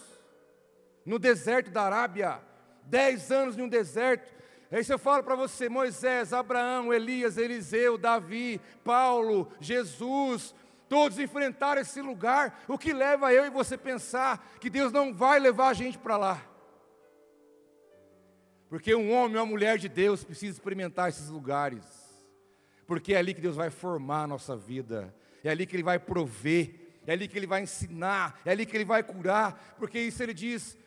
No deserto da Arábia. Dez anos um deserto. Aí você fala para você, Moisés, Abraão, Elias, Eliseu, Davi, Paulo, Jesus, todos enfrentaram esse lugar. O que leva eu e você pensar que Deus não vai levar a gente para lá? Porque um homem ou uma mulher de Deus precisa experimentar esses lugares. Porque é ali que Deus vai formar a nossa vida. É ali que Ele vai prover. É ali que Ele vai ensinar. É ali que Ele vai curar. Porque isso Ele diz,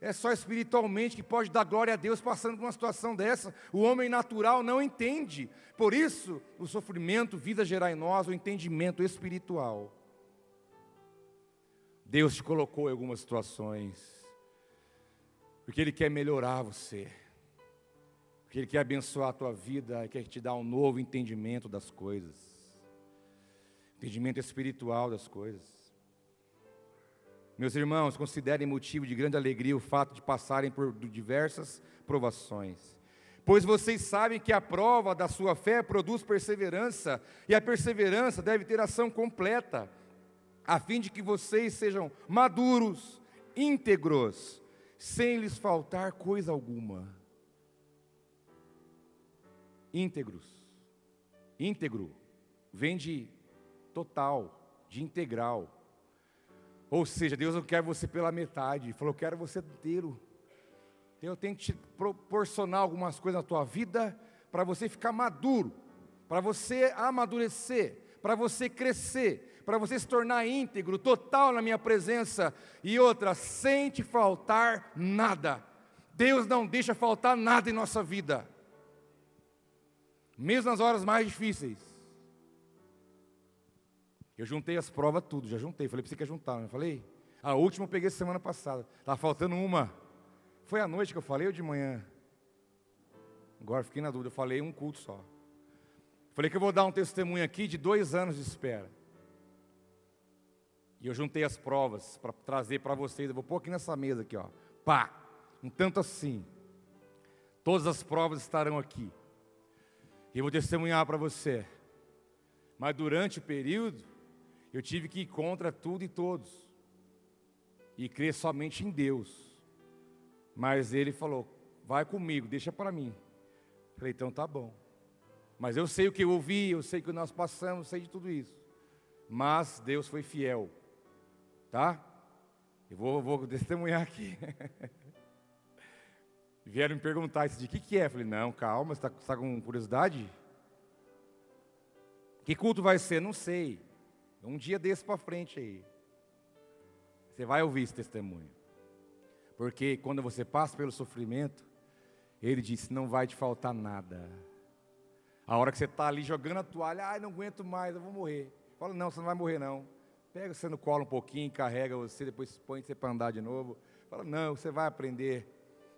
é só espiritualmente que pode dar glória a Deus passando por uma situação dessa. O homem natural não entende. Por isso, o sofrimento visa gerar em nós o entendimento espiritual. Deus te colocou em algumas situações, porque Ele quer melhorar você que Ele quer abençoar a tua vida, quer te dar um novo entendimento das coisas, entendimento espiritual das coisas. Meus irmãos, considerem motivo de grande alegria o fato de passarem por diversas provações, pois vocês sabem que a prova da sua fé produz perseverança, e a perseverança deve ter ação completa, a fim de que vocês sejam maduros, íntegros, sem lhes faltar coisa alguma. Íntegros. Íntegro vem de total, de integral. Ou seja, Deus não quer você pela metade, Ele falou: Eu quero você inteiro. Então, eu tenho que te proporcionar algumas coisas na tua vida para você ficar maduro, para você amadurecer, para você crescer, para você se tornar íntegro, total na minha presença. E outra, sem te faltar nada. Deus não deixa faltar nada em nossa vida, mesmo nas horas mais difíceis. Eu juntei as provas tudo, já juntei. Falei para você que ia juntar, não falei? A última eu peguei semana passada. Estava faltando uma. Foi à noite que eu falei ou de manhã? Agora fiquei na dúvida. Eu falei um culto só. Falei que eu vou dar um testemunho aqui de dois anos de espera. E eu juntei as provas para trazer para vocês. Eu vou pôr aqui nessa mesa aqui, ó. Pá! Um tanto assim. Todas as provas estarão aqui. E eu vou testemunhar para você. Mas durante o período, eu tive que ir contra tudo e todos. E crer somente em Deus. Mas ele falou: vai comigo, deixa para mim. Falei, então tá bom. Mas eu sei o que eu ouvi, eu sei o que nós passamos, sei de tudo isso. Mas Deus foi fiel. Tá? Eu vou, vou testemunhar aqui. Vieram me perguntar isso de que, que é. Falei, não, calma, você está tá com curiosidade? Que culto vai ser? Não sei. Um dia desse para frente aí. Você vai ouvir esse testemunho. Porque quando você passa pelo sofrimento, ele disse: não vai te faltar nada. A hora que você está ali jogando a toalha, ai, não aguento mais, eu vou morrer. Fala, não, você não vai morrer não. Pega você no colo um pouquinho, carrega você, depois põe você para andar de novo. Fala, não, você vai aprender.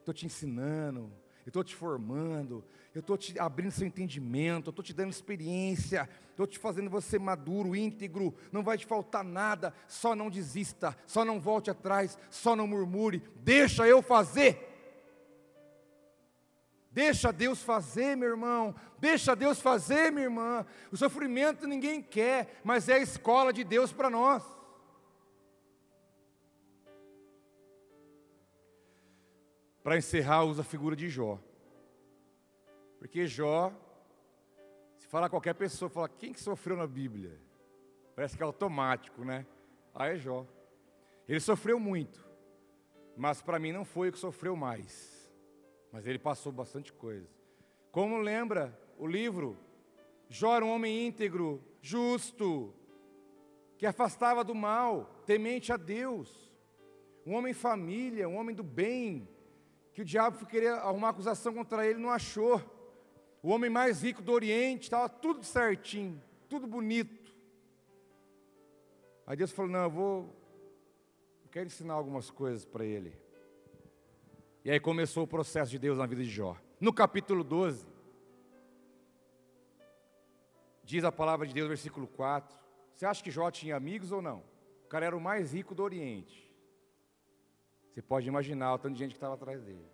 Estou te ensinando, eu estou te formando, eu estou te abrindo seu entendimento, eu estou te dando experiência, estou te fazendo você maduro, íntegro, não vai te faltar nada, só não desista, só não volte atrás, só não murmure, deixa eu fazer. Deixa Deus fazer, meu irmão. Deixa Deus fazer, minha irmã. O sofrimento ninguém quer, mas é a escola de Deus para nós. Para encerrar, usa a figura de Jó. Porque Jó, se falar qualquer pessoa, fala, quem que sofreu na Bíblia? Parece que é automático, né? Ah, é Jó. Ele sofreu muito, mas para mim não foi o que sofreu mais. Mas ele passou bastante coisa. Como lembra o livro? Jó era um homem íntegro, justo, que afastava do mal, temente a Deus. Um homem família, um homem do bem, que o diabo queria arrumar acusação contra ele, não achou. O homem mais rico do Oriente, estava tudo certinho, tudo bonito. Aí Deus falou: Não, eu vou, eu quero ensinar algumas coisas para ele. E aí começou o processo de Deus na vida de Jó. No capítulo 12, diz a palavra de Deus, versículo 4. Você acha que Jó tinha amigos ou não? O cara era o mais rico do Oriente. Você pode imaginar o tanto de gente que estava atrás dele.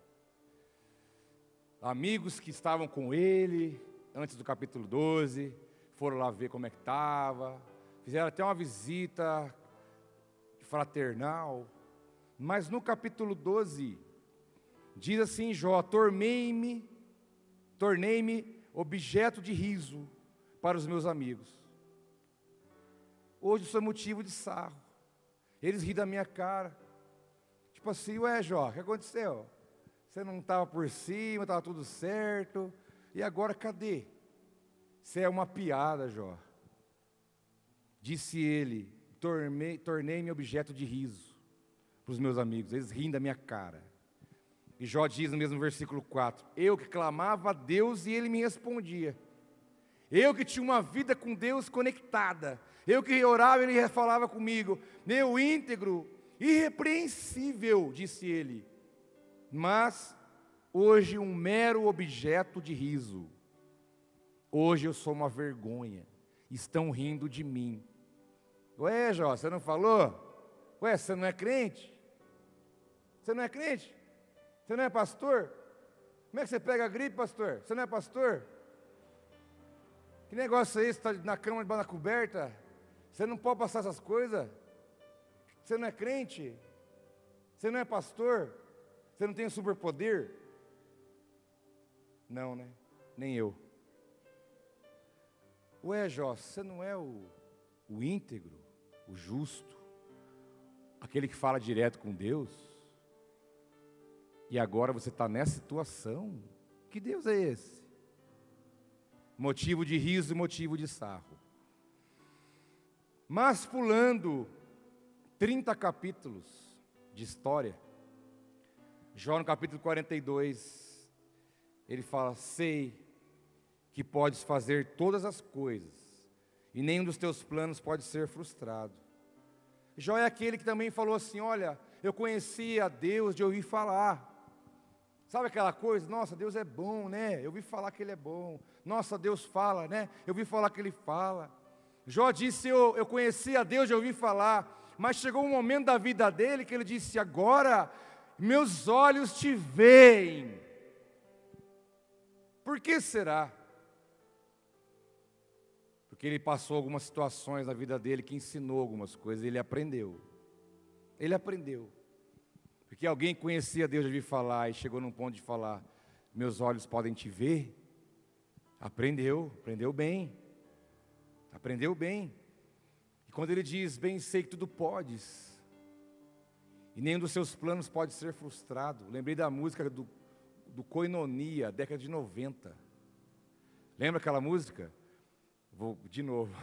Amigos que estavam com ele antes do capítulo 12, foram lá ver como é que estava, fizeram até uma visita fraternal. Mas no capítulo 12, Diz assim Jó: Tornei-me, tornei-me objeto de riso para os meus amigos. Hoje sou motivo de sarro. Eles riem da minha cara. Tipo assim, ué, Jó, o que aconteceu? Você não estava por cima, estava tudo certo. E agora cadê? Você é uma piada, Jó. Disse ele: tornei-me objeto de riso para os meus amigos. Eles riem da minha cara. E Jó diz no mesmo versículo 4: Eu que clamava a Deus e ele me respondia. Eu que tinha uma vida com Deus conectada. Eu que orava e ele falava comigo. Meu íntegro, irrepreensível, disse ele. Mas hoje um mero objeto de riso. Hoje eu sou uma vergonha. Estão rindo de mim. Ué, Jó, você não falou? Ué, você não é crente? Você não é crente? Você não é pastor? Como é que você pega a gripe, pastor? Você não é pastor? Que negócio é esse? Está na cama de na coberta? Você não pode passar essas coisas? Você não é crente? Você não é pastor? Você não tem superpoder? Não, né? Nem eu. Ué, Jó, você não é o, o íntegro, o justo, aquele que fala direto com Deus? E agora você está nessa situação? Que Deus é esse? Motivo de riso, motivo de sarro. Mas pulando 30 capítulos de história, Jó no capítulo 42, ele fala: Sei que podes fazer todas as coisas, e nenhum dos teus planos pode ser frustrado. Jó é aquele que também falou assim: Olha, eu conhecia Deus de ouvir falar. Sabe aquela coisa? Nossa, Deus é bom, né? Eu ouvi falar que Ele é bom. Nossa, Deus fala, né? Eu ouvi falar que Ele fala. Jó disse: Eu, eu conhecia Deus de ouvir falar, mas chegou um momento da vida dele que ele disse: Agora meus olhos te veem. Por que será? Porque ele passou algumas situações na vida dele que ensinou algumas coisas, ele aprendeu. Ele aprendeu. Porque alguém conhecia Deus de ouvir falar e chegou num ponto de falar: Meus olhos podem te ver. Aprendeu, aprendeu bem. Aprendeu bem. Quando ele diz: Bem sei que tudo podes, e nenhum dos seus planos pode ser frustrado. Lembrei da música do, do Coinonia, década de 90. Lembra aquela música? Vou de novo.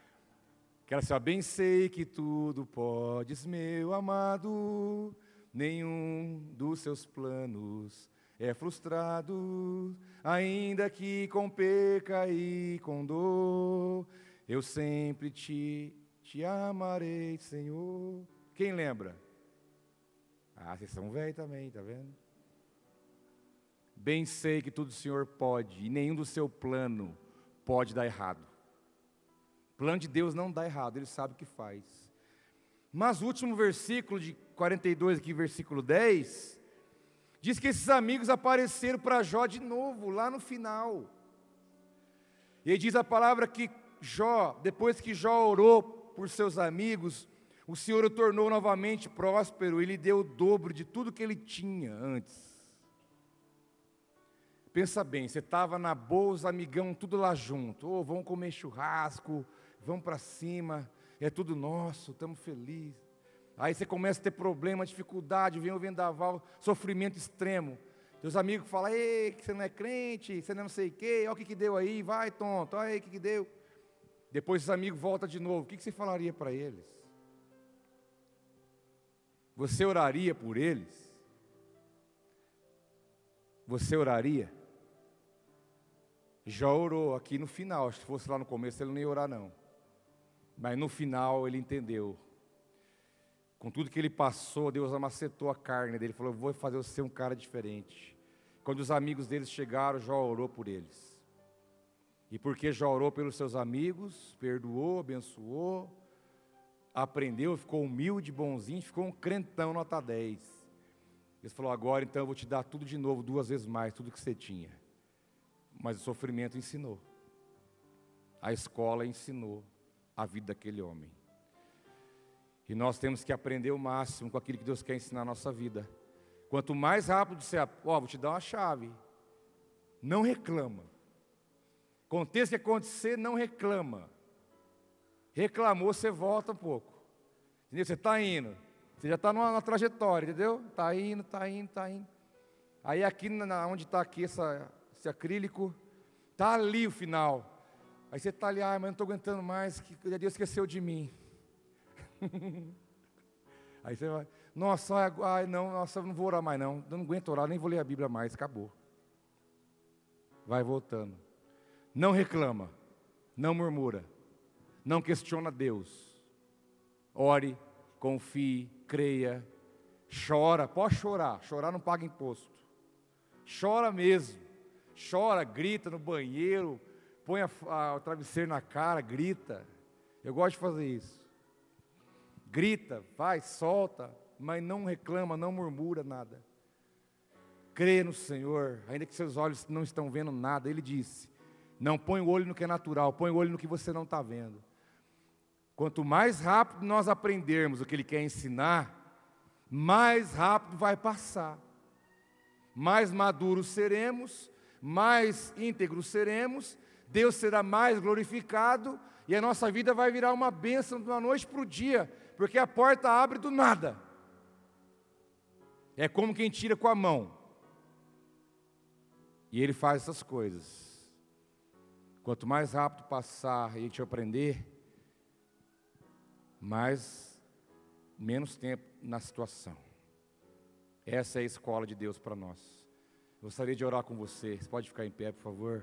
Quero assim, bem sei que tudo podes, meu amado, nenhum dos seus planos é frustrado, ainda que com peca e com dor, eu sempre te, te amarei, Senhor. Quem lembra? Ah, vocês são velhos também, tá vendo? Bem sei que tudo o Senhor pode, e nenhum do seu plano pode dar errado. O plano de Deus não dá errado, Ele sabe o que faz. Mas o último versículo de 42, aqui, versículo 10, diz que esses amigos apareceram para Jó de novo, lá no final. E diz a palavra que Jó, depois que Jó orou por seus amigos, o Senhor o tornou novamente próspero e lhe deu o dobro de tudo que ele tinha antes. Pensa bem, você estava na boa, os amigão tudo lá junto. Oh, vamos comer churrasco, vamos para cima, é tudo nosso, estamos felizes. Aí você começa a ter problema, dificuldade, vem o vendaval, sofrimento extremo. Seus amigos falam, ei, que você não é crente, você não sei o quê, olha o que, que deu aí, vai tonto, olha aí o que, que deu. Depois os amigos voltam de novo, o que, você falaria para eles? Você oraria por eles? Você oraria? Já orou aqui no final, se fosse lá no começo ele não ia orar não. Mas no final ele entendeu. Com tudo que ele passou, Deus amacetou a carne dele, falou: "Vou fazer você um cara diferente". Quando os amigos deles chegaram, Jó orou por eles. E porque Jó orou pelos seus amigos, perdoou, abençoou, aprendeu, ficou humilde, bonzinho, ficou um crentão nota 10. Ele falou: agora então eu vou te dar tudo de novo, duas vezes mais, tudo que você tinha. Mas o sofrimento ensinou. A escola ensinou a vida daquele homem. E nós temos que aprender o máximo com aquilo que Deus quer ensinar na nossa vida. Quanto mais rápido você, ó, oh, vou te dar uma chave. Não reclama. Aconteça o que acontecer, não reclama. Reclamou, você volta um pouco. Entendeu? Você está indo. Você já está numa, trajetória, entendeu? Está indo, está indo, está indo. Aí aqui na, onde está aqui essa, esse acrílico, está ali o final. Aí você está ali, ah, mas não estou aguentando mais, que Deus esqueceu de mim. Aí você vai, nossa, ai, não, nossa, não vou orar mais não. Não aguento orar, nem vou ler a Bíblia mais, acabou. Vai voltando. Não reclama, não murmura não questiona Deus. Ore, confie, creia, chora, pode chorar, chorar não paga imposto. Chora mesmo, chora, grita no banheiro, põe a, a, o travesseiro na cara, grita. Eu gosto de fazer isso. Grita, vai, solta, mas não reclama, não murmura nada. Crê no Senhor, ainda que seus olhos não estão vendo nada, Ele disse: não põe o olho no que é natural, põe o olho no que você não está vendo. Quanto mais rápido nós aprendermos o que Ele quer ensinar, mais rápido vai passar. mais maduros seremos, mais íntegros seremos, Deus será mais glorificado e a nossa vida vai virar uma bênção de uma noite para o dia, porque a porta abre do nada. É como quem tira com a mão. E ele faz essas coisas. Quanto mais rápido passar e a gente aprender, mais menos tempo na situação. Essa é a escola de Deus para nós. Gostaria de orar com você. Você pode ficar em pé, por favor?